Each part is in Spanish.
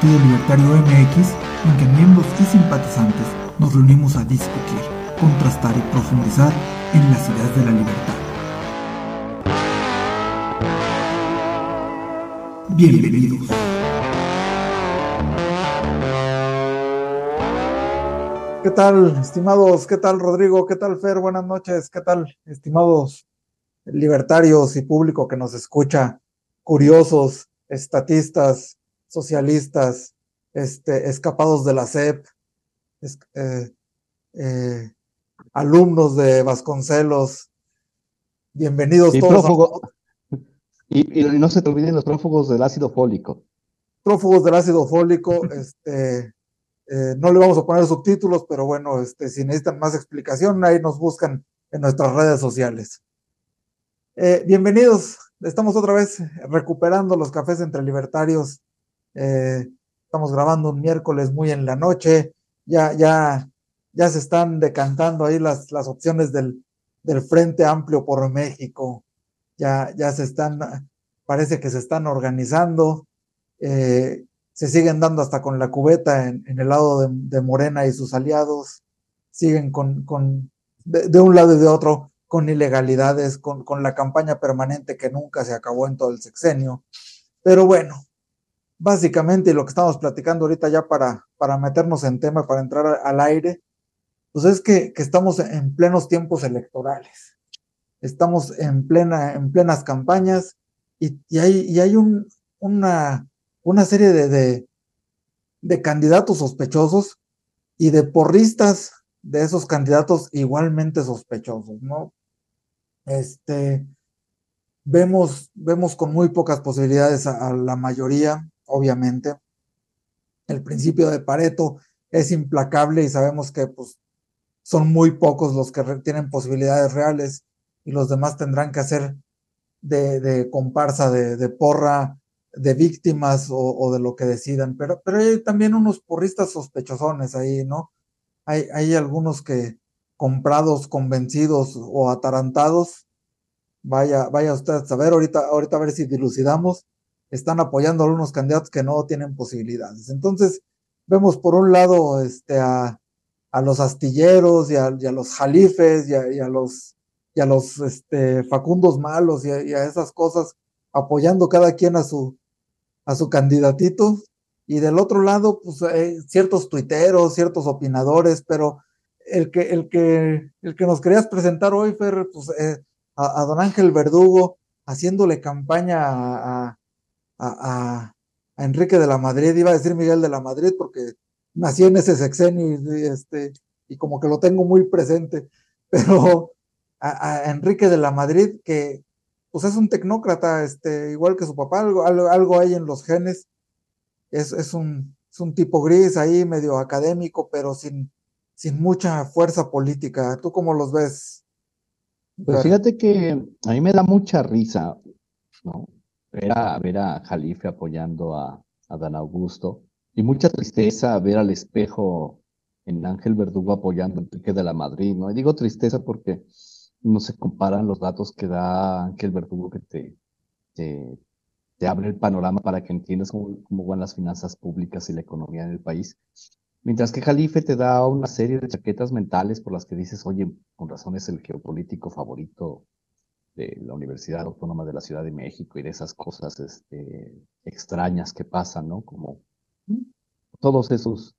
Partido Libertario MX en que miembros y simpatizantes nos reunimos a discutir, contrastar y profundizar en las ideas de la libertad. Bienvenidos. ¿Qué tal, estimados? ¿Qué tal, Rodrigo? ¿Qué tal, Fer? Buenas noches. ¿Qué tal, estimados libertarios y público que nos escucha? Curiosos, estatistas, socialistas, este, escapados de la SEP, es- eh, eh, alumnos de Vasconcelos. Bienvenidos Y todos. a-. Y, y no se te olviden los prófugos del ácido fólico. prófugos del ácido fólico, este, eh, no le vamos a poner subtítulos, pero bueno, este, si necesitan más explicación, ahí nos buscan en nuestras redes sociales. Bienvenidos, estamos otra vez recuperando los cafés entre libertarios. Eh, estamos grabando un miércoles muy en la noche, ya, ya, ya se están decantando ahí las, las opciones del, del Frente Amplio por México. Ya, ya se están, parece que se están organizando eh, se siguen dando hasta con la cubeta en, en el lado de, Morena y sus aliados, siguen con, con de, de un lado y de otro, con ilegalidades, con, con la campaña permanente que nunca se acabó en todo el sexenio. Pero bueno, básicamente lo que estamos platicando ahorita ya para, para meternos en tema, para entrar al aire, pues es que, que estamos en plenos tiempos electorales. Estamos en, plena, en plenas campañas y, y hay, y hay un, una, una serie de, de, de candidatos sospechosos y de porristas de esos candidatos igualmente sospechosos, ¿no? Este, vemos, vemos con muy pocas posibilidades a, a la mayoría, obviamente. El principio de Pareto es implacable y sabemos que pues, son muy pocos los que tienen posibilidades reales y los demás tendrán que hacer de, comparsa, de, porra, de víctimas o, o de lo que decidan. Pero, pero hay también unos porristas sospechosones ahí, ¿no? Hay, hay algunos que comprados, convencidos o atarantados, vaya, vaya usted a saber, ahorita, ahorita a ver si dilucidamos, están apoyando a algunos candidatos que no tienen posibilidades. Entonces, vemos por un lado este, a, a los astilleros y a, y a los jalifes y a, y a los, y los este, facundos malos y a, esas cosas, apoyando cada quien a su, a su candidatito. Y del otro lado, pues eh, ciertos tuiteros, ciertos opinadores, pero el que, el que, el que nos querías presentar hoy, Fer, pues eh, a, a, don Ángel Verdugo haciéndole campaña a, a, a, a Enrique de la Madrid, iba a decir Miguel de la Madrid, porque nací en ese sexenio y, este, y como que lo tengo muy presente, pero a, a, Enrique de la Madrid, que pues es un tecnócrata, este, igual que su papá, algo, algo, algo hay en los genes, es, es, un, es un tipo gris ahí, medio académico, pero sin, sin mucha fuerza política. ¿Tú cómo los ves? Pues fíjate que a mí me da mucha risa, ¿no? Ver a, ver a Jalife apoyando a, a Dan Augusto y mucha tristeza ver al espejo en Ángel Verdugo apoyando a Enrique de la Madrid, ¿no? Y digo tristeza porque no se comparan los datos que da Ángel Verdugo que te, te, abre el panorama para que entiendas cómo, cómo van las finanzas públicas y la economía en el país. Mientras que Jalife te da una serie de chaquetas mentales por las que dices, oye, con razón es el geopolítico favorito de la Universidad Autónoma de la Ciudad de México y de esas cosas este, extrañas que pasan, ¿no? Como todos esos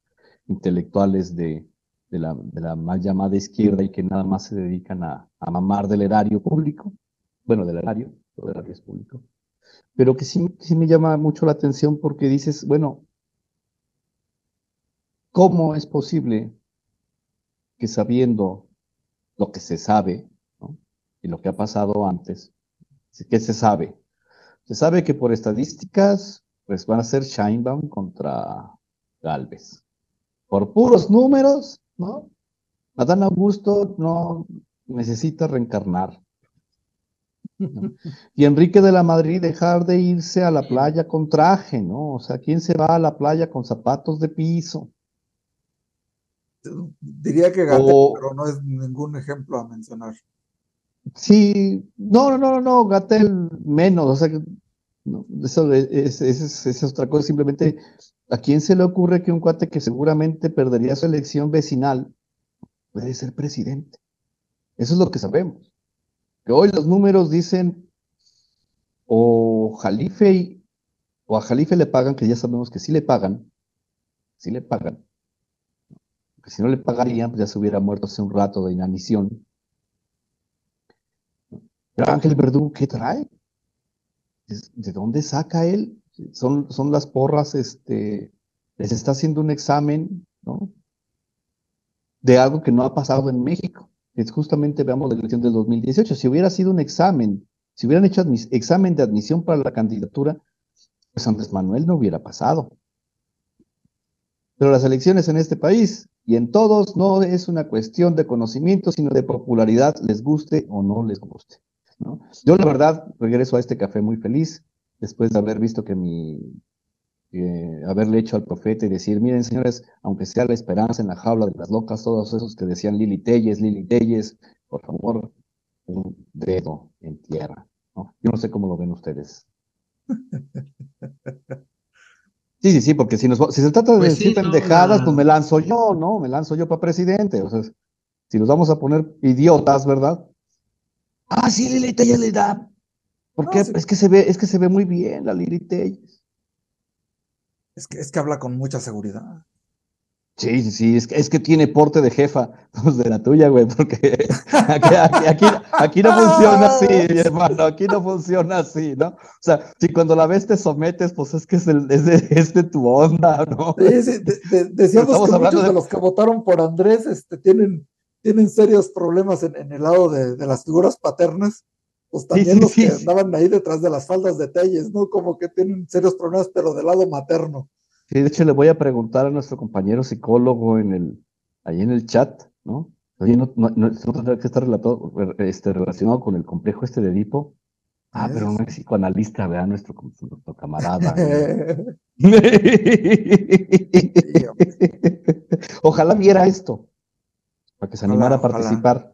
intelectuales de, de, la, de la mal llamada izquierda y que nada más se dedican a, a mamar del erario público, bueno, del erario, todo el erario es público, pero que sí, sí me llama mucho la atención porque dices, bueno, ¿cómo es posible que sabiendo lo que se sabe. Y lo que ha pasado antes, ¿qué se sabe? Se sabe que por estadísticas pues van a ser Shinebaum contra Galvez. Por puros números, ¿no? Adán Augusto no necesita reencarnar. Y Enrique de la Madrid dejar de irse a la playa con traje, ¿no? O sea, ¿quién se va a la playa con zapatos de piso? Diría que Gatel, pero no es ningún ejemplo a mencionar. Sí, no, no, no, no, Gatel menos, o sea, eso es, es, otra cosa, simplemente, ¿a quién se le ocurre que un cuate que seguramente perdería su elección vecinal puede ser presidente? Eso es lo que sabemos. Que hoy los números dicen o Jalife o a Jalife le pagan, que ya sabemos que sí le pagan, sí le pagan, porque si no le pagarían, pues ya se hubiera muerto hace un rato de inanición. Pero Ángel Verdugo, ¿qué trae? ¿De dónde saca él? Son, son las porras, este, les está haciendo un examen, ¿no? De algo que no ha pasado en México. Es justamente, veamos la elección del 2018. Si hubiera sido un examen, si hubieran hecho examen de admisión para la candidatura, pues Andrés Manuel no hubiera pasado. Pero las elecciones en este país y en todos no es una cuestión de conocimiento, sino de popularidad, les guste o no les guste. Yo la verdad regreso a este café muy feliz, después de haber visto que mi, haberle hecho al profeta y decir, miren señores, aunque sea la esperanza en la jaula de las locas, todos esos que decían Lili Telles, Lili Telles, por favor, un dedo en tierra. Yo no sé cómo lo ven ustedes. Sí, sí, sí, porque si, nos, si se trata de pues decir pendejadas, pues me lanzo yo, ¿no? Me lanzo yo para presidente. O sea, si nos vamos a poner idiotas, ¿verdad? Ah, sí, Lili Telles le da. Porque es que se ve, es que se ve muy bien la Lili Telles. Es que, es que habla con mucha seguridad. Sí, sí, sí, es que, es que tiene porte de jefa, pues de la tuya, güey, porque aquí, aquí, no funciona así, mi hermano, aquí no funciona así, ¿no? O sea, si cuando la ves te sometes, pues es que es, el, es, de, tu onda, ¿no? Sí, sí, decíamos que muchos de... los que votaron por Andrés este, tienen, tienen serios problemas en, en el lado de, de, las figuras paternas, pues también los que andaban ahí detrás de las faldas de Telles, ¿no? Como que tienen serios problemas, pero del lado materno. Sí, de hecho le voy a preguntar a nuestro compañero psicólogo en el, ahí en el chat, ¿no? Oye, no, no, no, tendrá que estar relatado, este, relacionado con el complejo este de Edipo. Ah, pero no es psicoanalista, vea, nuestro, nuestro camarada. ojalá viera esto, para que se animara a participar.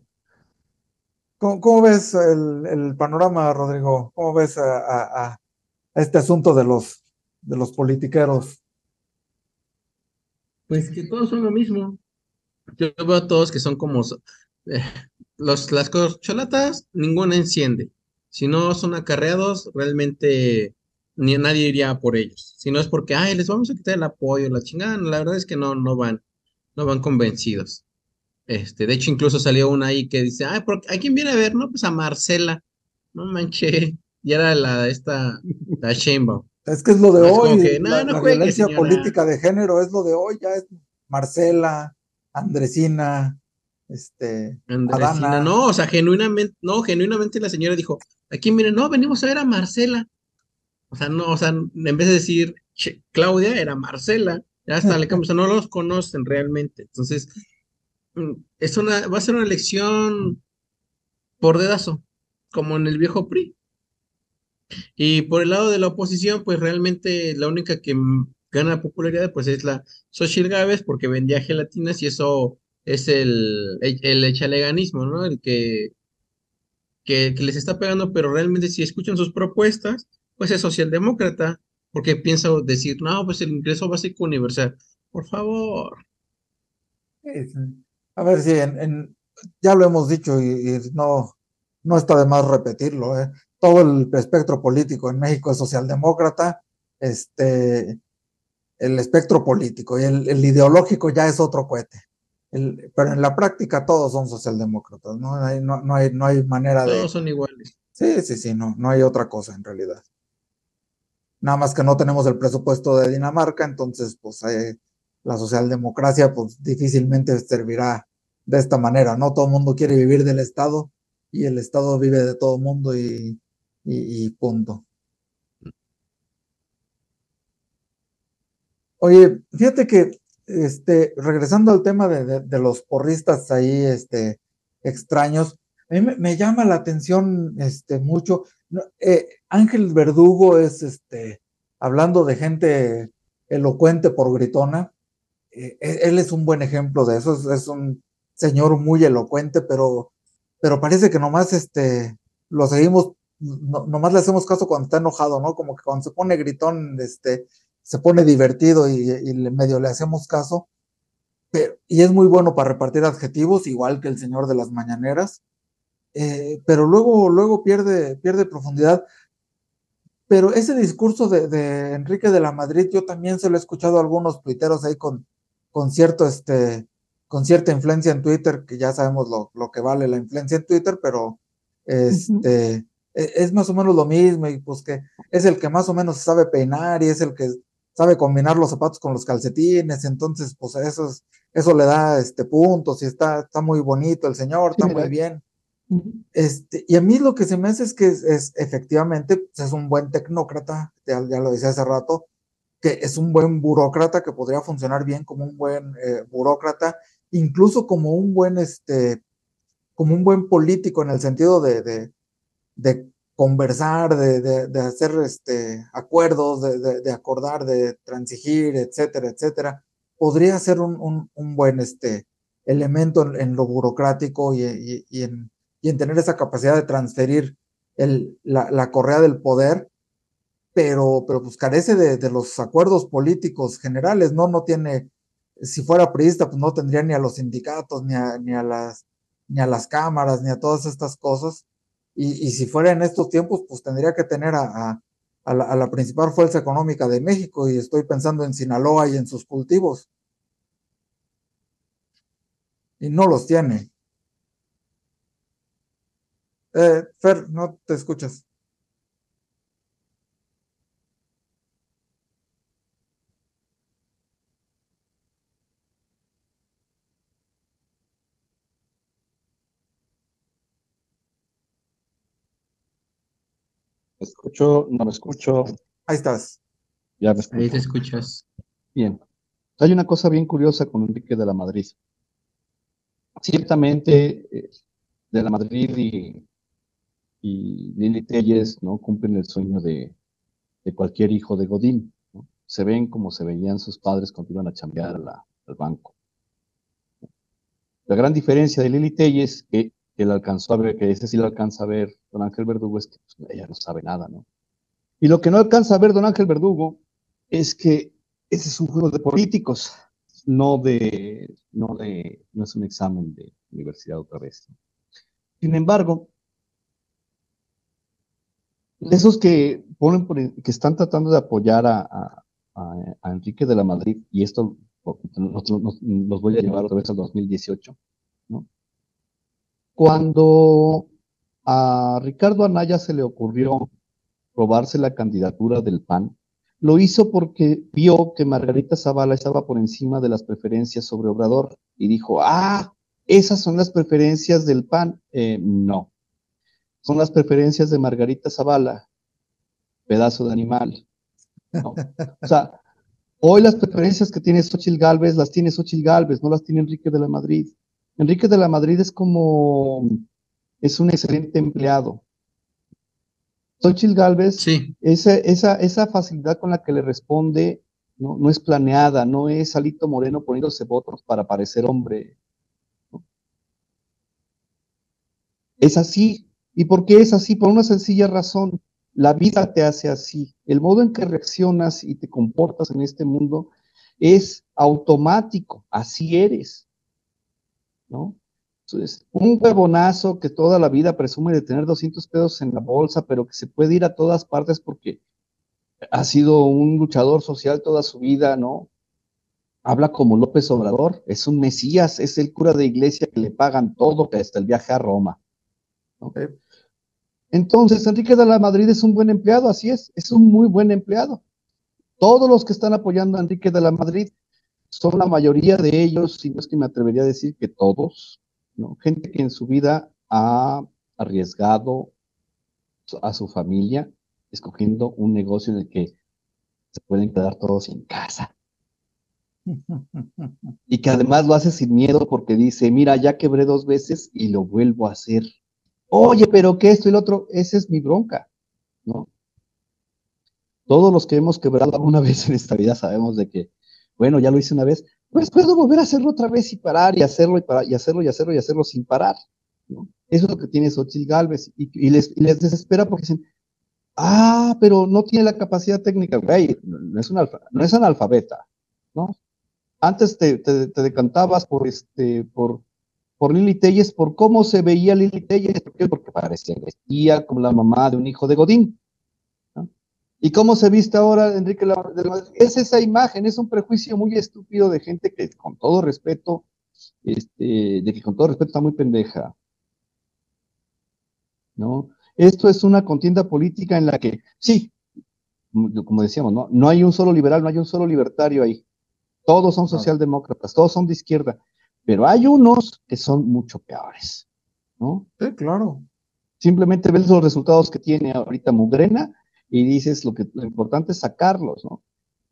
¿Cómo, ves el, el, panorama, Rodrigo? ¿Cómo ves a, a, este asunto de los, de los politiqueros? Pues que todos son lo mismo. Yo veo a todos que son como eh, los, las corcholatas, ninguna enciende. Si no son acarreados, realmente ni nadie iría por ellos. Si no es porque, ay, les vamos a quitar el apoyo, la chingada, la verdad es que no, no van, no van convencidos. Este, de hecho, incluso salió una ahí que dice, ay, ¿a quién viene a ver? No, pues a Marcela. No manché. Y era la, esta, la Sheinbaum. Es que es lo de hoy. la, violencia política de género es lo de hoy. Ya es Marcela, Andresina, este. Andresina, no, o sea, genuinamente, no, genuinamente la señora dijo: aquí miren, no, venimos a ver a Marcela. O sea, no, o sea, en vez de decir Claudia, era Marcela. Ya hasta le cambió, o sea, no los conocen realmente. Entonces, es una, va a ser una elección por dedazo, como en el viejo PRI. Y por el lado de la oposición, pues realmente la única que gana popularidad pues es la Xochitl Gávez porque vendía gelatinas y eso es el, el, echaleganismo, ¿no? El que, que, les está pegando, pero realmente si escuchan sus propuestas, pues es socialdemócrata, porque piensa decir, no, pues el ingreso básico universal. Por favor. A ver si en, ya lo hemos dicho y, no, no está de más repetirlo, ¿eh? todo el espectro político en México es socialdemócrata, este, el espectro político y el, ideológico ya es otro cohete. pero en la práctica todos son socialdemócratas, ¿no? Hay, no, hay, no hay manera de... Todos son iguales. Sí, sí, sí, no, no hay otra cosa en realidad. Nada más que no tenemos el presupuesto de Dinamarca, entonces pues eh, la socialdemocracia pues difícilmente servirá de esta manera, ¿no? Todo el mundo quiere vivir del Estado y el Estado vive de todo el mundo y, y, punto. Oye, fíjate que, este, regresando al tema de, los porristas ahí, este, extraños, a mí me, llama la atención, este, mucho. Eh, Ángel Verdugo es, este, hablando de gente elocuente por gritona, eh, él es un buen ejemplo de eso, es, un señor muy elocuente, pero, pero parece que nomás, este, lo seguimos, nomás le hacemos caso cuando está enojado, ¿no? Como que cuando se pone gritón, este, se pone divertido y, medio le hacemos caso. y es muy bueno para repartir adjetivos, igual que el señor de las mañaneras. Eh, pero luego, luego pierde, pierde profundidad. Pero ese discurso de, Enrique de la Madrid, yo también se lo he escuchado a algunos tuiteros ahí con, con, cierto, este, con cierta influencia en Twitter, que ya sabemos lo, lo que vale la influencia en Twitter, pero este, e, es más o menos lo mismo, y pues que es el que más o menos sabe peinar y es el que sabe combinar los zapatos con los calcetines, entonces, pues eso, eso le da este, puntos y está, está muy bonito el señor, está muy bien. Este, y a mí lo que se me hace es que es, efectivamente pues, es un buen tecnócrata, ya, lo decía hace rato, que es un buen burócrata que podría funcionar bien como un buen eh, burócrata, incluso como un buen, este, como un buen político en el sentido de, de, de conversar, de, de, hacer este, acuerdos, de, acordar, de transigir, etcétera, etcétera, podría ser un, un, buen este, elemento en, lo burocrático y, y, en, y, en, tener esa capacidad de transferir el, la, la, correa del poder, pero, pero pues carece de, los acuerdos políticos generales, ¿no? No tiene, si fuera priista, pues no tendría ni a los sindicatos, ni a, ni a, las, ni a las cámaras, ni a todas estas cosas y, si fuera en estos tiempos, pues tendría que tener a, la, principal fuerza económica de México y estoy pensando en Sinaloa y en sus cultivos. Y no los tiene. Eh, Fer, no te escuchas. Escucho? ¿No me escucho? Ahí estás. Ya Ahí te escuchas. Bien. Hay una cosa bien curiosa con Enrique de la Madrid. Ciertamente, eh, de la Madrid y, y Lili Telles ¿no? cumplen el sueño de, cualquier hijo de Godín. Se ven como se veían sus padres cuando iban a chambear al banco. La gran diferencia de Lili Telles, que que él alcanzó a ver, que ese sí lo alcanza a ver don Ángel Verdugo, es que pues, ella no sabe nada, ¿no? Y lo que no alcanza a ver don Ángel Verdugo es que ese es un juego de políticos, no de, no de, no es un examen de universidad otra vez. Sin embargo, esos que ponen que están tratando de apoyar a, Enrique de la Madrid, y esto nos voy a llevar otra vez al 2018, cuando a Ricardo Anaya se le ocurrió robarse la candidatura del PAN, lo hizo porque vio que Margarita Zavala estaba por encima de las preferencias sobre Obrador y dijo, ah, esas son las preferencias del PAN. Eh, no, son las preferencias de Margarita Zavala, pedazo de animal. O sea, hoy las preferencias que tiene Xochitl Galvez las tiene Xochitl Galvez, no las tiene Enrique de la Madrid. Enrique de la Madrid es como, es un excelente empleado. Xochitl Galvez, sí. esa, esa, esa facilidad con la que le responde no, no es planeada, no es Alito Moreno poniéndose votos para parecer hombre. Es así. ¿Y por qué es así? Por una sencilla razón. La vida te hace así. El modo en que reaccionas y te comportas en este mundo es automático. Así eres. ¿No? Entonces, un huevonazo que toda la vida presume de tener 200 pesos en la bolsa, pero que se puede ir a todas partes porque ha sido un luchador social toda su vida, ¿no? Habla como López Obrador, es un mesías, es el cura de iglesia que le pagan todo, hasta el viaje a Roma. Entonces, Enrique de la Madrid es un buen empleado, así es, es un muy buen empleado. Todos los que están apoyando a Enrique de la Madrid son la mayoría de ellos, si no es que me atrevería a decir que todos, ¿no? Gente que en su vida ha arriesgado a su familia escogiendo un negocio en el que se pueden quedar todos en casa, Y que además lo hace sin miedo porque dice, mira, ya quebré dos veces y lo vuelvo a hacer. Oye, pero que esto y lo otro, esa es mi bronca, ¿no? Todos los que hemos quebrado alguna vez en esta vida sabemos de que, bueno, ya lo hice una vez, pues puedo volver a hacerlo otra vez y parar y hacerlo y, parar, y hacerlo y hacerlo y hacerlo sin parar. Eso es lo que tiene Xochitl Galvez y, les, desespera porque dicen, ah, pero no tiene la capacidad técnica, güey, no es, una, no es analfabeta, ¿no? Antes te, te, te, decantabas por, este, por, por Lili Telles, por cómo se veía Lili Telles, ¿por qué? Porque parecía, vestía como la mamá de un hijo de Godín, ¿Y cómo se viste ahora Enrique de la Madrid? Es esa imagen, es un prejuicio muy estúpido de gente que con todo respeto, este, de que con todo respeto está muy pendeja. ¿No? Esto es una contienda política en la que, sí, como decíamos, ¿no? No hay un solo liberal, no hay un solo libertario ahí. Todos son socialdemócratas, todos son de izquierda, pero hay unos que son mucho peores, ¿no? Sí, claro. Simplemente ves los resultados que tiene ahorita Mugrena y dices lo que lo importante es sacarlos, ¿no?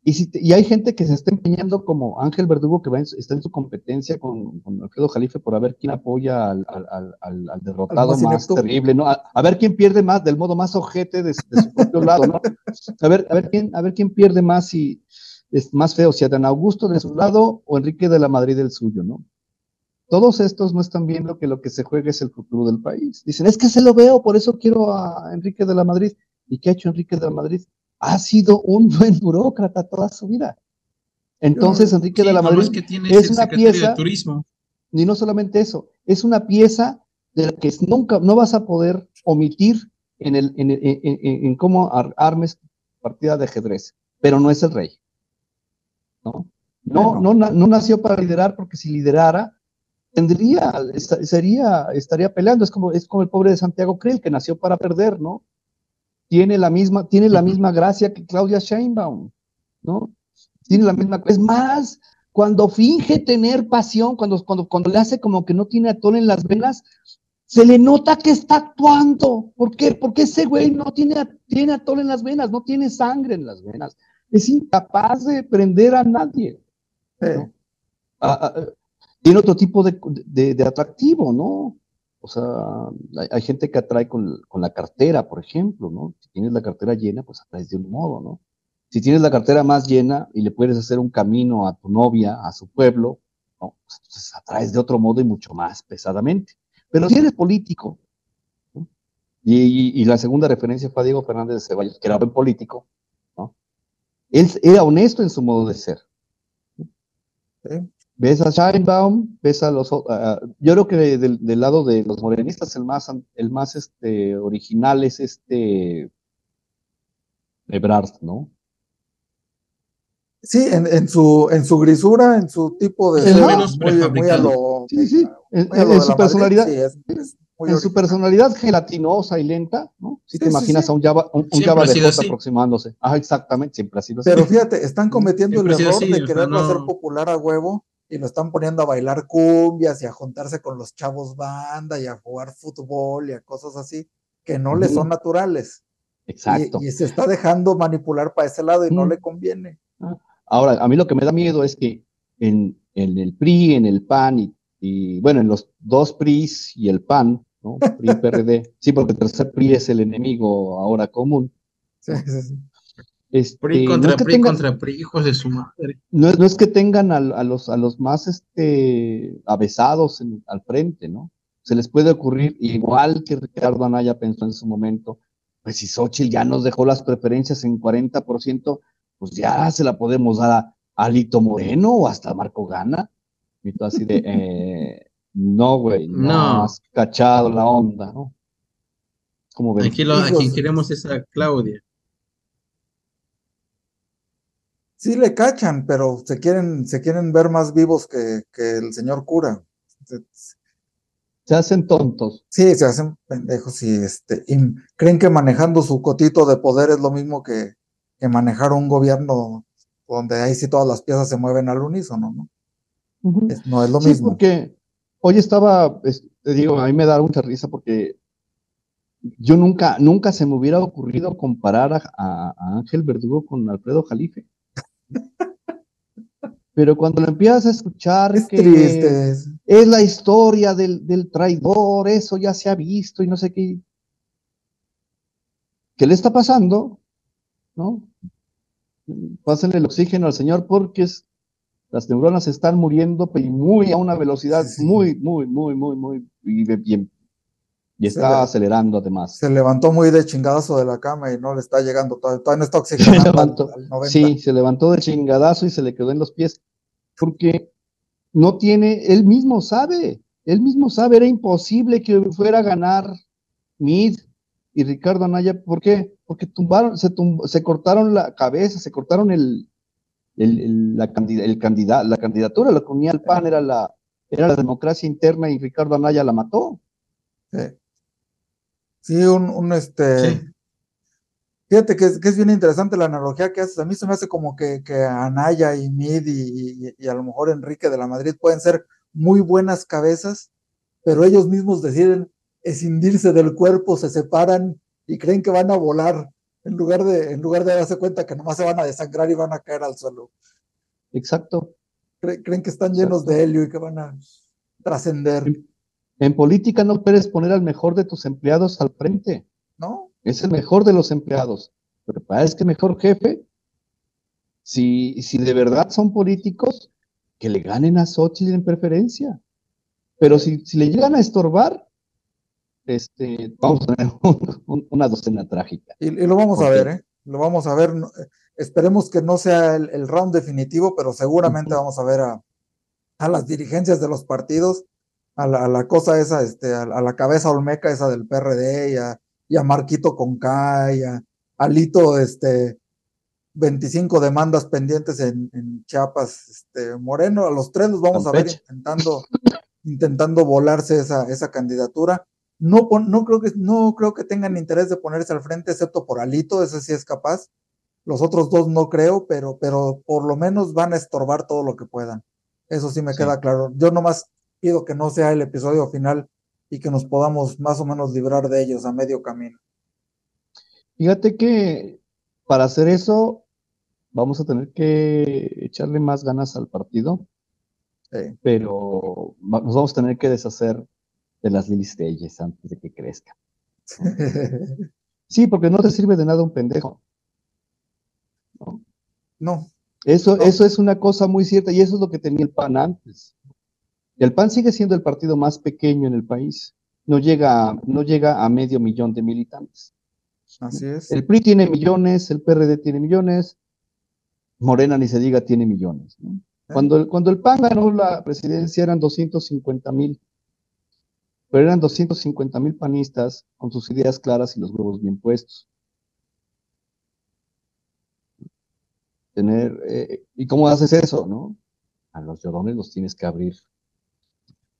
Y, si y hay gente que se está empeñando como Ángel Verdugo, que está en su competencia con, con, Alfredo Jalife por a ver quién apoya al, al, al, al derrotado más, terrible, ¿no? A, a, ver quién pierde más del modo más ojete de, de su propio lado, ¿no? A ver, a ver quién, a ver quién pierde más y es más feo, si Dan Augusto de su lado o Enrique de la Madrid del suyo, ¿no? Todos estos no están viendo que lo que se juega es el futuro del país. Dicen, es que se lo veo, por eso quiero a Enrique de la Madrid. ¿Y qué ha hecho Enrique de la Madrid? Ha sido un buen burócrata toda su vida. Entonces, Enrique sí, de la Madrid es, que tiene es una pieza. De turismo. Y no solamente eso, es una pieza de la que nunca no vas a poder omitir en, el, en, en, en cómo armes partida de ajedrez, pero no es el rey. ¿no? No, no, no, no nació para liderar, porque si liderara, tendría, sería, estaría peleando. Es como, es como el pobre de Santiago Creel, que nació para perder, ¿no? Tiene la misma, tiene la misma gracia que Claudia Sheinbaum, ¿no? Tiene la misma, es más, cuando finge tener pasión, cuando, cuando, cuando le hace como que no tiene atol en las venas, se le nota que está actuando. ¿Por qué? Porque ese güey no tiene, tiene atol en las venas, no tiene sangre en las venas. Es incapaz de prender a nadie. ¿no? Ah, ah, tiene otro tipo de, de, de atractivo, ¿no? O sea, hay, gente que atrae con, la cartera, por ejemplo, ¿no? Si tienes la cartera llena, pues atraes de un modo, ¿no? Si tienes la cartera más llena y le puedes hacer un camino a tu novia, a su pueblo, ¿no? Pues entonces atraes de otro modo y mucho más pesadamente. Pero si eres político, y, la segunda referencia fue a Diego Fernández de Ceballos, que era buen político, ¿no? Él era honesto en su modo de ser. Ves a Scheinbaum, ves a los, uh, yo creo que de, de, del lado de los morenistas el más, el más este, original es este Ebrard, ¿no? Sí, en, en, su, en su grisura, en su tipo de... ser, menos muy, muy, a lo, sí, sí, en, en su personalidad. Madrid, sí, es, es en original. su personalidad gelatinosa y lenta, ¿no? Si sí, te imaginas a un Java, un, un Java de Jota aproximándose. Ah, exactamente, siempre ha sido así. Pero fíjate, están cometiendo siempre el error de quererlo no... hacer popular a huevo y lo están poniendo a bailar cumbias y a juntarse con los chavos banda y a jugar fútbol y a cosas así que no le son naturales. Exacto. Y, y, se está dejando manipular para ese lado y no le conviene. Ahora, a mí lo que me da miedo es que en, en el PRI, en el PAN y, y, bueno, en los dos PRIs y el PAN, ¿no? PRI PRD, sí, porque el tercer PRI es el enemigo ahora común. Sí, sí, sí. Este, PRI contra no es PRI tengan, contra PRI, hijos de su madre. No, no es que tengan a, a, los, a los más este, avesados en, al frente, ¿no? Se les puede ocurrir, igual que Ricardo Anaya pensó en su momento, pues si Xochitl ya nos dejó las preferencias en 40%, pues ya se la podemos dar a, a Lito Moreno o hasta Marco Gana. Y todo así de, eh, no, güey, no, no, has cachado la onda, ¿no? Como ven. Aquí lo, a quien queremos es a Claudia. Sí le cachan, pero se quieren, se quieren ver más vivos que, que el señor cura. Se, se, hacen tontos. Sí, se hacen pendejos y, este, y creen que manejando su cotito de poder es lo mismo que, que, manejar un gobierno donde ahí sí todas las piezas se mueven al unísono, ¿no? Uh -huh. es, no es lo sí, mismo. porque hoy estaba, te digo, a mí me da mucha risa porque yo nunca, nunca se me hubiera ocurrido comparar a, a, a Ángel Verdugo con Alfredo Jalife. Pero cuando lo empiezas a escuchar es que es la historia del, del, traidor, eso ya se ha visto y no sé qué. ¿Qué le está pasando? ¿No? Pásenle el oxígeno al Señor porque es, las neuronas están muriendo y muy a una velocidad muy, muy, muy, muy, muy, bien y está acelerando además. Se levantó muy de chingadazo de la cama y no le está llegando, todavía, no está oxigenando. sí, se levantó de chingadazo y se le quedó en los pies. Porque no tiene, él mismo sabe, él mismo sabe, era imposible que fuera a ganar Mid y Ricardo Anaya. ¿Por qué? Porque tumbaron, se, se cortaron la cabeza, se cortaron el, el, la, el candidato, la candidatura, lo que unía al PAN era la, era la democracia interna y Ricardo Anaya la mató. Sí. Sí, un, un este. Fíjate que es, que es, bien interesante la analogía que haces. A mí se me hace como que, que Anaya y Mid y, y, a lo mejor Enrique de la Madrid pueden ser muy buenas cabezas, pero ellos mismos deciden escindirse del cuerpo, se separan y creen que van a volar en lugar de, en lugar de darse cuenta que nomás se van a desangrar y van a caer al suelo. Exacto. creen que están llenos de helio y que van a trascender. En política no puedes poner al mejor de tus empleados al frente. No. Es el mejor de los empleados. Lo que pasa es que mejor jefe, si, si de verdad son políticos, que le ganen a Xochitl en preferencia. Pero si, si le llegan a estorbar, este, vamos a tener una docena trágica. Y, lo vamos a ver, ¿eh? Lo vamos a ver. Esperemos que no sea el, round definitivo, pero seguramente vamos a ver a, a las dirigencias de los partidos a la, cosa esa, este, a, la cabeza olmeca esa del PRD y a, y a Marquito Conca y a, Alito, este, 25 demandas pendientes en, en, Chiapas, este, Moreno, a los tres los vamos a ver intentando, intentando volarse esa, esa candidatura. No, no, creo que, no creo que tengan interés de ponerse al frente, excepto por Alito, ese sí es capaz. Los otros dos no creo, pero, pero por lo menos van a estorbar todo lo que puedan. Eso sí me queda claro. Yo nomás pido que no sea el episodio final y que nos podamos más o menos librar de ellos a medio camino. Fíjate que para hacer eso vamos a tener que echarle más ganas al partido, pero nos vamos a tener que deshacer de las leyes antes de que crezca. sí, porque no te sirve de nada un pendejo. No. no. Eso, eso es una cosa muy cierta y eso es lo que tenía el PAN antes. El PAN sigue siendo el partido más pequeño en el país. No llega, no llega a medio millón de militantes. Así es. El PRI tiene millones, el PRD tiene millones, Morena ni se diga tiene millones. Eh. Cuando, el, cuando el PAN ganó la presidencia eran 250 mil, pero eran 250 mil panistas con sus ideas claras y los huevos bien puestos. Tener, eh, ¿Y cómo haces eso, no? A los llorones los tienes que abrir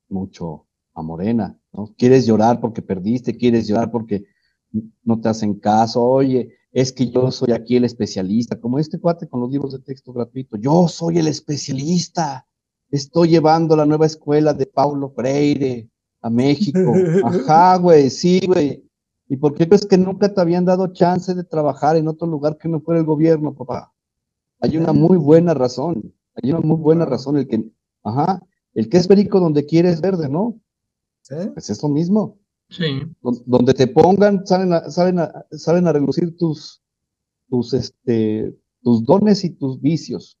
mucho a Morena, ¿no? Quieres llorar porque perdiste, quieres llorar porque no te hacen caso, oye, es que yo soy aquí el especialista, como este cuate con los libros de texto gratuito, yo soy el especialista, estoy llevando la nueva escuela de Paulo Freire a México, ajá, güey, sí, güey, ¿y por qué crees que nunca te habían dado chance de trabajar en otro lugar que no fuera el gobierno, papá? Hay una muy buena razón, hay una muy buena razón, el que, ajá, el que es perico donde quieres verde, ¿no? Sí. Pues es lo mismo. Sí. Donde te pongan, salen a, salen a, salen a relucir tus, tus, este, tus dones y tus vicios.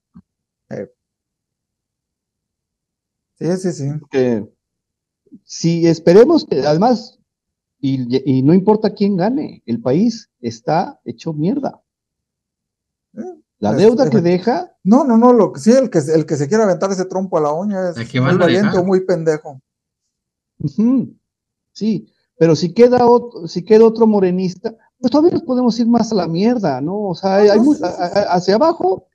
Sí, sí, sí. Que, si esperemos que, además, y, y, no importa quién gane, el país está hecho mierda. La deuda que deja. No, no, no, lo que sí, el que, el que se quiera aventar ese trompo a la uña es muy valiente o muy pendejo. Sí, pero si queda otro, si queda otro morenista, pues todavía nos podemos ir más a la mierda, ¿no? O sea, hay, hacia abajo,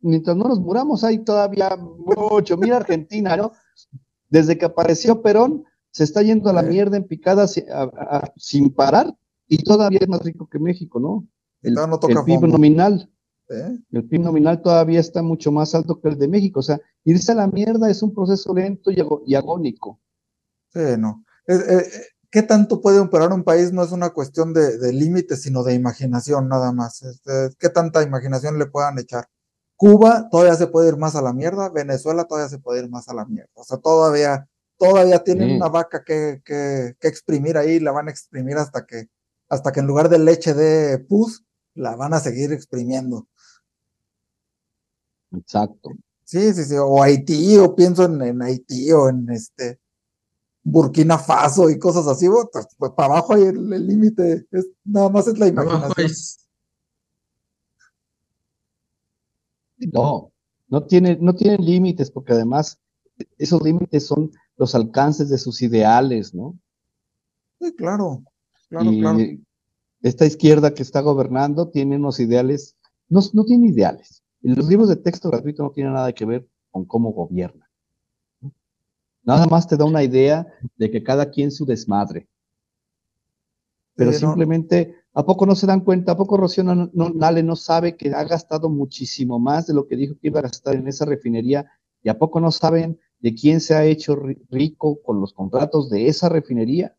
mientras no nos muramos, hay todavía mucho. Mira Argentina, ¿no? Desde que apareció Perón, se está yendo a la mierda en picada sin parar y todavía es más rico que México, ¿no? El, no toca el PIB nominal. El PIB nominal todavía está mucho más alto que el de México. O sea, irse a la mierda es un proceso lento y, agónico. Sí, no. Eh, ¿Qué tanto puede operar un país? No es una cuestión de, límites, sino de imaginación nada más. Este, ¿Qué tanta imaginación le puedan echar? Cuba todavía se puede ir más a la mierda, Venezuela todavía se puede ir más a la mierda. O sea, todavía, todavía tienen una vaca que, que, que, exprimir ahí, la van a exprimir hasta que, hasta que en lugar de leche de pus, la van a seguir exprimiendo. Exacto. Sí, sí, sí, o Haití, o pienso en, en Haití, o en este Burkina Faso y cosas así, pues, pues para abajo hay el límite, nada más es la imaginación. No, no tiene, no tienen límites, porque además esos límites son los alcances de sus ideales, ¿no? Sí, claro, claro, claro. Esta izquierda que está gobernando tiene unos ideales, no, no tiene ideales. Los libros de texto gratuito no tienen nada que ver con cómo gobierna. Nada más te da una idea de que cada quien su desmadre. Pero simplemente, ¿a poco no se dan cuenta? ¿A poco Rocío no, Nale no sabe que ha gastado muchísimo más de lo que dijo que iba a gastar en esa refinería? ¿Y a poco no saben de quién se ha hecho rico con los contratos de esa refinería?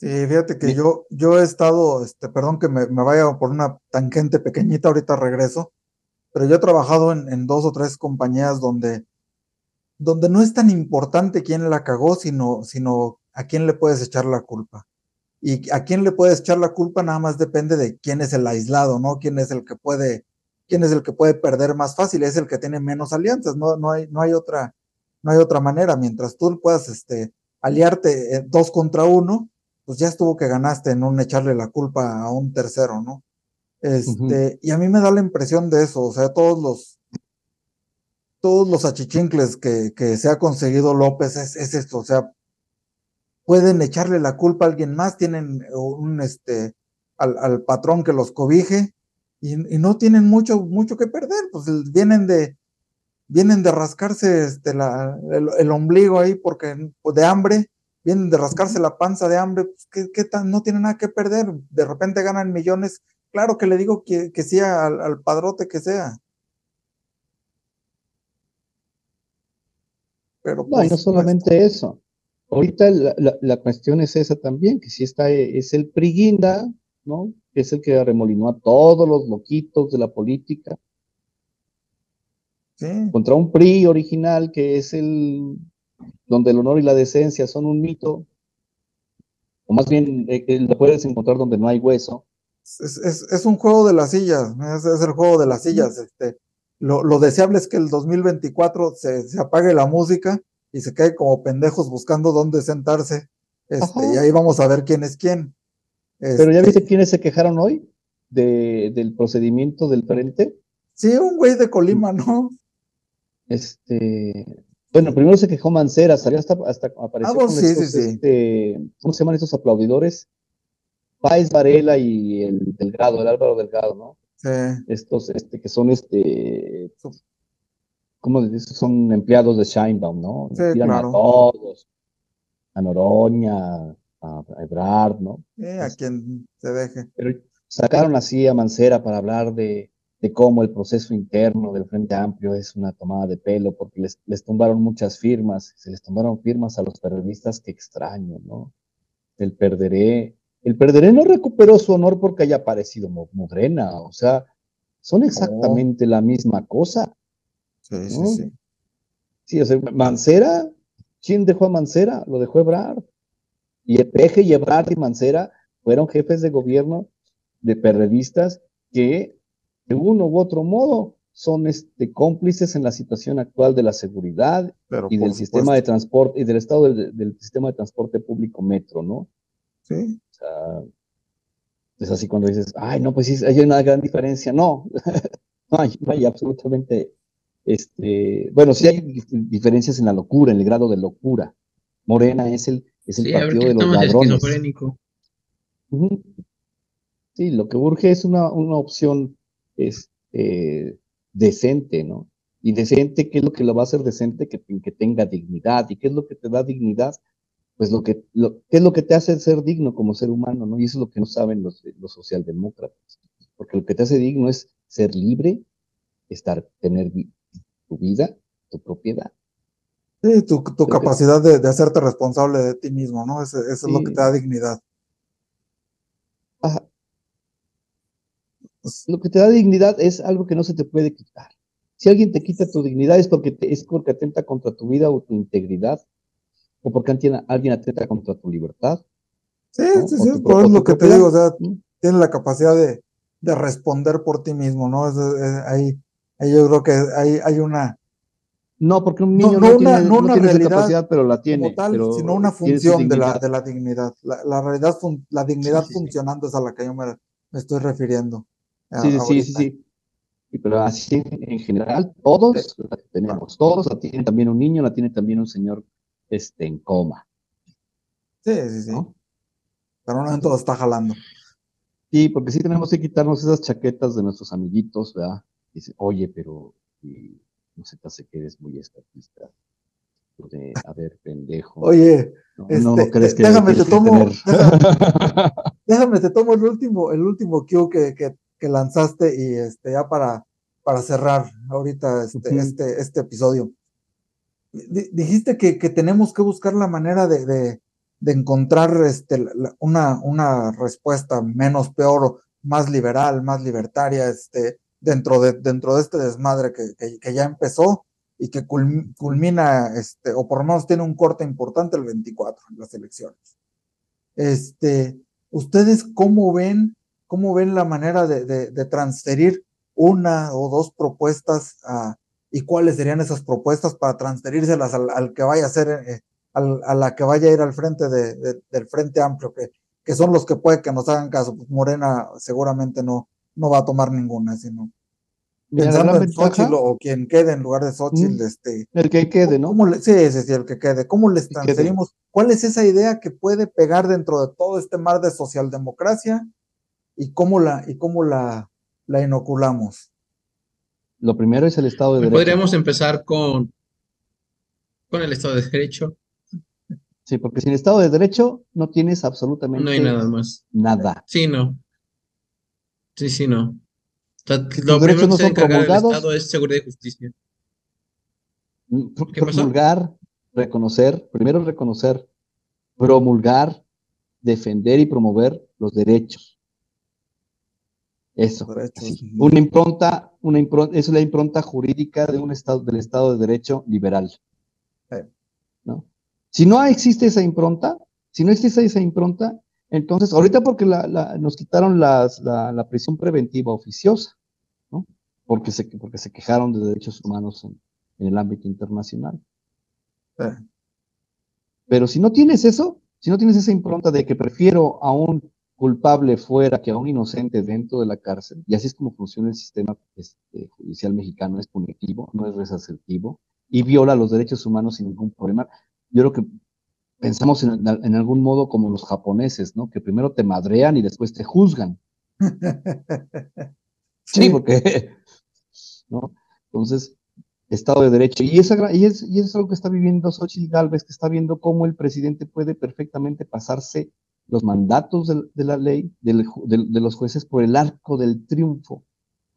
Sí, fíjate que yo, yo he estado, este, perdón que me, vaya por una tangente pequeñita, ahorita regreso, pero yo he trabajado en, en dos o tres compañías donde donde no es tan importante quién la cagó, sino, sino a quién le puedes echar la culpa. Y a quién le puedes echar la culpa nada más depende de quién es el aislado, ¿no? Quién es el que puede, quién es el que puede perder más fácil, es el que tiene menos alianzas, no, no, hay, no, hay, otra, no hay otra manera. Mientras tú puedas este, aliarte eh, dos contra uno, pues ya estuvo que ganaste en un echarle la culpa a un tercero, ¿no? Este, Y a mí me da la impresión de eso, o sea, todos los, todos los achichincles que, que se ha conseguido López es, esto, o sea, pueden echarle la culpa a alguien más, tienen un este al, al patrón que los cobije y, no tienen mucho, mucho que perder, pues vienen de vienen de rascarse este, la, el, ombligo ahí porque pues, de hambre, vienen de rascarse la panza de hambre, pues, ¿qué, qué tan, no tienen nada que perder, de repente ganan millones, claro que le digo que, que sí al, al padrote que sea. no, y no pues, solamente eso. Ahorita la, cuestión es esa también, que si está, es el Priguinda, ¿no? Que es el que arremolinó a todos los loquitos de la política. Contra un PRI original que es el donde el honor y la decencia son un mito, o más bien eh, eh, lo puedes encontrar donde no hay hueso. Es, un juego de las sillas, es, es, el juego de las sillas. Este, lo, deseable es que el 2024 se, se, apague la música y se quede como pendejos buscando dónde sentarse. Este, y ahí vamos a ver quién es quién. Pero ya viste este quiénes se quejaron hoy de, del procedimiento del frente. Sí, un güey de Colima, ¿no? Este, bueno, primero se quejó Mancera, salió hasta, hasta apareció ah, con sí, sí, este, ¿cómo se llaman estos aplaudidores? Páez Varela y el Delgado, el Álvaro Delgado, ¿no? Estos, este, que son este, ¿cómo dices? Son empleados de Shinebaum, ¿no? Tiran a todos, a Noroña, a, Ebrard, ¿no? a quien se deje. Pero sacaron así a Mancera para hablar de, de, cómo el proceso interno del Frente Amplio es una tomada de pelo, porque les, les tumbaron muchas firmas, se les tumbaron firmas a los periodistas que extraño, ¿no? El perderé el Perderé no recuperó su honor porque haya aparecido Morena, o sea, son exactamente la misma cosa. Sí, sí, sí. Sí, o sea, Mancera, ¿quién dejó a Mancera? Lo dejó Ebrard. Y Peje y Ebrard y Mancera fueron jefes de gobierno de periodistas que, de uno u otro modo, son este, cómplices en la situación actual de la seguridad y del sistema de transporte y del estado del sistema de transporte público metro, ¿no? Sí es así cuando dices, ay, no, pues sí, hay una gran diferencia. No, no, hay, absolutamente, este, bueno, sí hay diferencias en la locura, en el grado de locura. Morena es el, es el partido de los ladrones. Sí, lo que urge es una, una opción este, decente, ¿no? Y decente, ¿qué es lo que lo va a hacer decente? Que, que tenga dignidad. ¿Y qué es lo que te da dignidad? pues lo que, lo, ¿qué es lo que te hace ser digno como ser humano? ¿no? Y eso es lo que no saben los, los socialdemócratas. Porque lo que te hace digno es ser libre, estar, tener tu vida, tu propiedad. Sí, tu, tu capacidad de, de, hacerte responsable de ti mismo, ¿no? Eso, es lo que te da dignidad. Ajá. Pues lo que te da dignidad es algo que no se te puede quitar. Si alguien te quita tu dignidad es porque, es porque atenta contra tu vida o tu integridad, o porque alguien atenta contra tu libertad. Sí, sí, sí, es lo que te digo, o sea, tiene la capacidad de, de responder por ti mismo, ¿no? ahí, ahí, yo creo que hay, hay una... No, porque un niño no, tiene, no una tiene capacidad, pero la tiene. tal, sino una función de la, de la dignidad. La, la realidad, la dignidad funcionando es a la que yo me, estoy refiriendo. Sí, sí, sí, sí, Pero así en general, todos la tenemos, todos la tienen también un niño, la tiene también un señor este, en coma. Sí, sí, sí. Pero no en todo está jalando. Sí, porque sí tenemos que quitarnos esas chaquetas de nuestros amiguitos, ¿verdad? Dice, oye, pero no se te hace que eres muy estatista. De, a ver, pendejo. Oye, no, este, crees que déjame te tomo, déjame, te tomo el último, el último cue que, que, que, lanzaste y este ya para, para cerrar ahorita este, este, este episodio. dijiste que, que, tenemos que buscar la manera de, de encontrar este, una, una respuesta menos peor, más liberal, más libertaria, este, dentro, de, dentro de este desmadre que, que, ya empezó y que culmina, este, o por lo menos tiene un corte importante el 24 en las elecciones. Este, ¿Ustedes cómo ven, cómo ven la manera de, de, transferir una o dos propuestas a, y cuáles serían esas propuestas para transferírselas al, al que vaya a ser eh, a la que vaya a ir al frente de, del Frente Amplio, que, que son los que puede que nos hagan caso. Pues Morena seguramente no, no va a tomar ninguna, sino pensando en Xochitl o quien quede en lugar de Xochitl, mm, este, el que quede, ¿no? sí, sí, sí, el que quede. ¿Cómo les transferimos? ¿Cuál es esa idea que puede pegar dentro de todo este mar de socialdemocracia y cómo la, y cómo la, la inoculamos? Lo primero es el Estado de Derecho. Podríamos empezar con, con el Estado de Derecho. Sí, porque sin Estado de Derecho no tienes absolutamente no hay nada más. Nada. Sí, no. Sí, sí, no. lo primero que se encargar el Estado es seguridad y justicia. Mm, promulgar, reconocer, primero reconocer, promulgar, defender y promover los derechos. Eso. Una impronta, una impronta, es la impronta jurídica de un estado, del Estado de Derecho liberal. ¿no? Si no existe esa impronta, si no existe esa impronta, entonces, ahorita porque nos quitaron la, prisión preventiva oficiosa, ¿no? Porque se, porque se quejaron de derechos humanos en, el ámbito internacional. Pero si no tienes eso, si no tienes esa impronta de que prefiero a un culpable fuera que a un inocente dentro de la cárcel, y así es como funciona el sistema este, judicial mexicano, es punitivo, no es resarcitivo, y viola los derechos humanos sin ningún problema yo creo que pensamos en, algún modo como los japoneses, ¿no? Que primero te madrean y después te juzgan. sí, porque, ¿no? Entonces, Estado de Derecho. Y, esa, y, es, y es algo que está viviendo Xochitl Galvez, que está viendo cómo el presidente puede perfectamente pasarse los mandatos de, la ley, de los jueces por el arco del triunfo.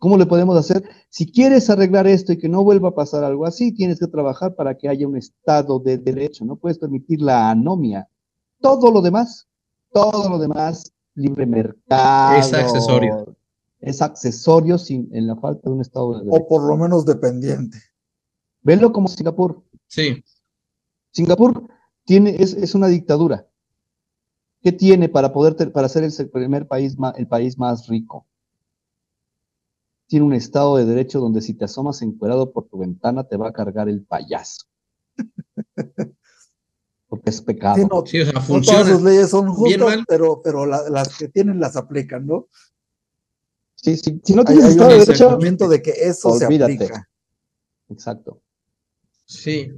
¿Cómo le podemos hacer? Si quieres arreglar esto y que no vuelva a pasar algo así, tienes que trabajar para que haya un Estado de derecho. No puedes permitir la anomia. Todo lo demás, todo lo demás, libre mercado. Es accesorio. Es accesorio sin, en la falta de un Estado de derecho. O por lo menos dependiente. Velo como Singapur. Sí. Singapur tiene, es, es una dictadura. ¿Qué tiene para poder para ser el primer país, el país más rico? tiene un estado de derecho donde si te asomas encuerado por tu ventana te va a cargar el payaso. Porque es pecado. Sí, o sea, funciona. todas sus leyes son justas, pero, pero las que tienen las aplican, ¿no? Sí, sí. Si no tienes estado de derecho, de que eso se aplica. Exacto. Sí.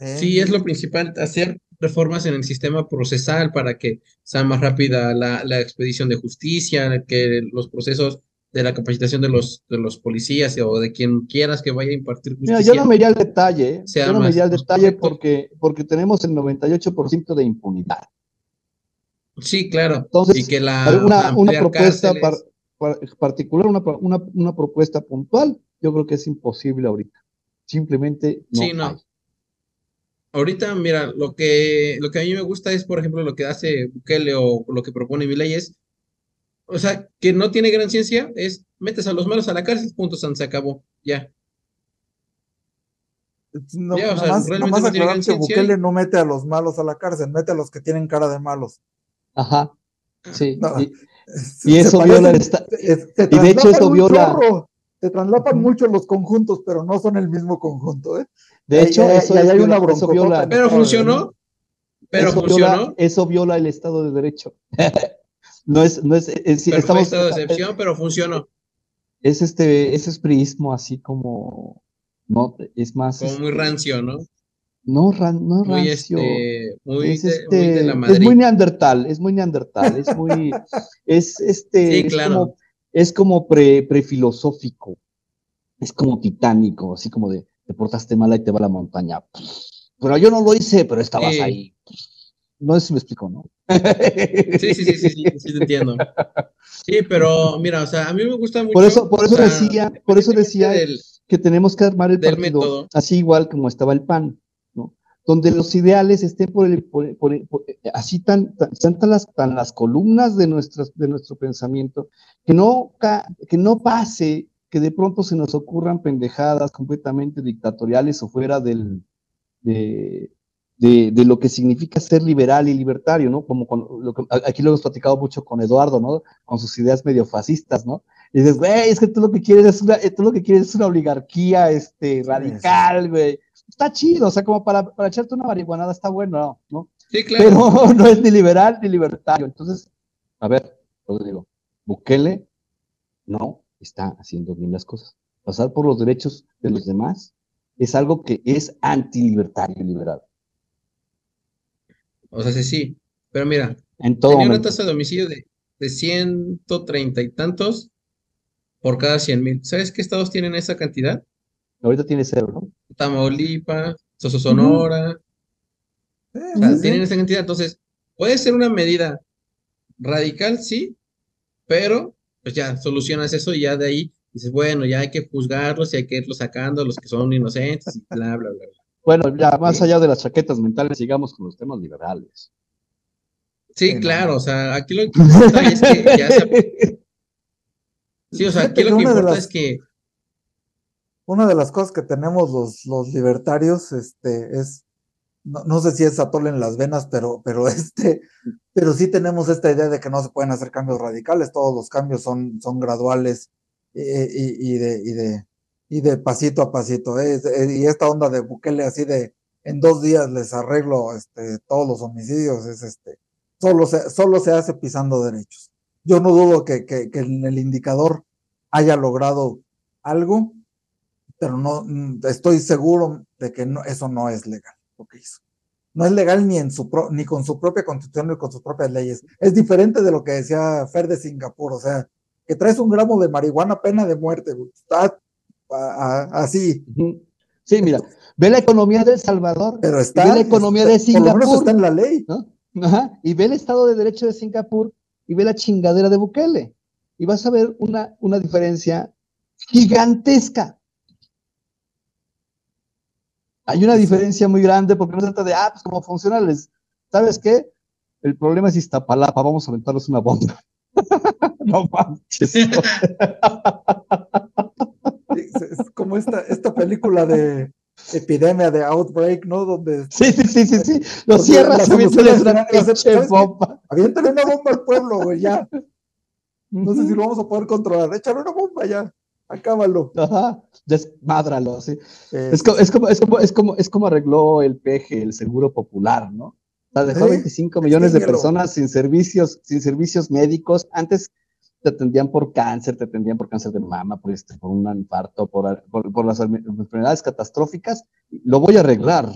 Eh. Sí, es lo principal, hacer reformas en el sistema procesal para que sea más rápida la, la expedición de justicia, que los procesos de la capacitación de los, de los policías o de quien quieras que vaya a impartir justicia. Mira, yo no me iría al detalle, ¿eh? yo no me iría al detalle porque, porque tenemos el 98% de impunidad. Sí, claro. Entonces, y que la, una, una propuesta particular, una, una, una, propuesta puntual, yo creo que es imposible ahorita. Simplemente no. Sí, no. Ahorita, mira, lo que, lo que a mí me gusta es, por ejemplo, lo que hace Bukele o lo que propone mi ley es o sea, que no tiene gran ciencia, es metes a los malos a la cárcel, punto, se acabó, ya. No, ya, o sea, más, realmente no tiene que Bukele no mete a los malos a la cárcel, mete a los que tienen cara de malos. Ajá, sí. y, eso viola el Y de hecho eso viola... Se traslapan mucho los conjuntos, pero no son el mismo conjunto, ¿eh? De hecho, eso, hay una viola, Pero funcionó. Pero funcionó. eso viola el Estado de Derecho. No es, no es, es estamos, de excepción, pero funcionó. Es este, ese esprismo así como, no, es más. Como muy rancio, ¿no? No, ran, no muy rancio. Este, muy, es, este, es muy neandertal, es muy neandertal, es muy, es este, es como, es como pre, prefilosófico, es como titánico, así como de, te portaste mal y te va a la montaña. Pero yo no lo hice, pero estabas ahí. No sé si me explico, ¿no? Sí, sí, sí, sí, sí, sí, te entiendo. Sí, pero mira, o sea, a mí me gusta mucho. Por eso, por eso decía, por eso decía que tenemos que armar el partido así igual como estaba el PAN. Donde los ideales estén por el, por, así tan, tan, las, tan las columnas de, nuestras, de nuestro pensamiento, que no, que no pase que de pronto se nos ocurran pendejadas completamente dictatoriales o fuera del, de, de, lo que significa ser liberal y libertario, ¿no? Como lo que, aquí lo hemos platicado mucho con Eduardo, ¿no? Con sus ideas medio fascistas, ¿no? Y dices, güey, es que tú lo que quieres es una, tú lo que quieres es una oligarquía este, radical, güey. Está chido, o sea, como para, para echarte una marihuanada está bueno, ¿no? Sí, claro. Pero no es ni liberal ni libertario. Entonces, a ver, os digo, Bukele no está haciendo bien las cosas. Pasar por los derechos de los demás es algo que es antilibertario y liberal. O sea, sí, sí. Pero mira, en todo tenía una tasa de homicidio de, de 130 y tantos por cada 100 mil. ¿Sabes qué estados tienen esa cantidad? Ahorita tiene cero, ¿no? Tamaulipas, Soso Sonora. o sea, tienen esa cantidad. Entonces, puede ser una medida radical, sí, pero pues ya solucionas eso y ya de ahí dices, bueno, ya hay que juzgarlos y hay que irlos sacando, los que son inocentes y bla, bla, bla. bla. Bueno, ya más allá de las chaquetas mentales, sigamos con los temas liberales. Sí, claro, o sea, aquí lo que importa es que ya se... Sí, o sea, aquí lo que importa es que... Una de las cosas que tenemos los, los libertarios, este, es, no, sé si es atole en las venas, pero, pero este, pero sí tenemos esta idea de que no se pueden hacer cambios radicales, todos los cambios son, son graduales eh, y, de, y de, y de pasito a pasito. ¿eh? y esta onda de Bukele así de en dos días les arreglo este, todos los homicidios, es este, solo se, solo se hace pisando derechos. Yo no dudo que, que, en el indicador haya logrado algo, pero no mm, estoy seguro de que no, eso no es legal lo que hizo. No es legal ni, en su ni con su propia constitución ni con sus propias leyes. Es diferente de lo que decía Fer de Singapur, o sea, que traes un gramo de marihuana, pena de muerte. Está así. Sí, mira, ve la economía de El Salvador, pero está, ve la economía de Singapur. está en la ley. y ve el Estado de Derecho de Singapur y ve la chingadera de Bukele. Y vas a ver una, una diferencia gigantesca. Hay una diferencia muy grande porque no se trata de, ah, pues como funciona, les, ¿sabes qué? El problema es Iztapalapa, vamos a aventarnos una bomba. no manches. es como esta, esta película de epidemia de Outbreak, ¿no? Donde sí, sí, sí, sí, sí. Lo cierras, aviéntale una bomba. Aviéntale una bomba al pueblo, güey, ya. No sé si lo vamos a poder controlar. Échale una bomba ya. Acábalo. Ajá. Desmádralo, sí. Es, como, es, como, es, como, es, como, es como arregló el peje, el seguro popular, ¿no? O sea, dejó 25 millones de personas sin servicios, sin servicios médicos. Antes te atendían por cáncer, te atendían por cáncer de mama, por, este, por un infarto, por, por, las enfermedades catastróficas, lo voy a arreglar.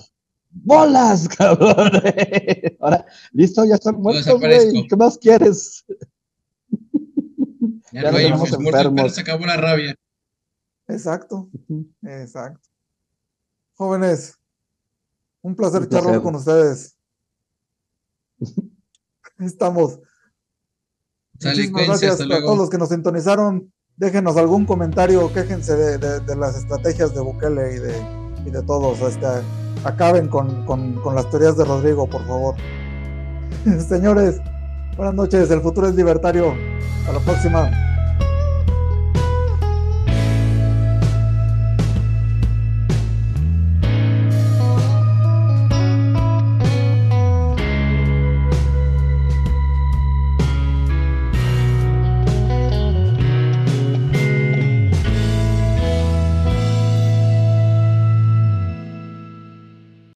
¡Bolas, cabrón! Ahora, listo, ya están muertos, güey. ¿Qué más quieres? Ya, ya no enfermos. se acabó la rabia. Exacto, exacto. Jóvenes, un placer, un placer. con ustedes. Estamos Muchísimas gracias a todos los que nos sintonizaron. Déjenos algún comentario, quéjense de, las estrategias de Bukele y de, y de todos. Este, acaben con, con, con las teorías de Rodrigo, por favor. Señores, Buenas noches, el futuro es libertario. Hasta la próxima.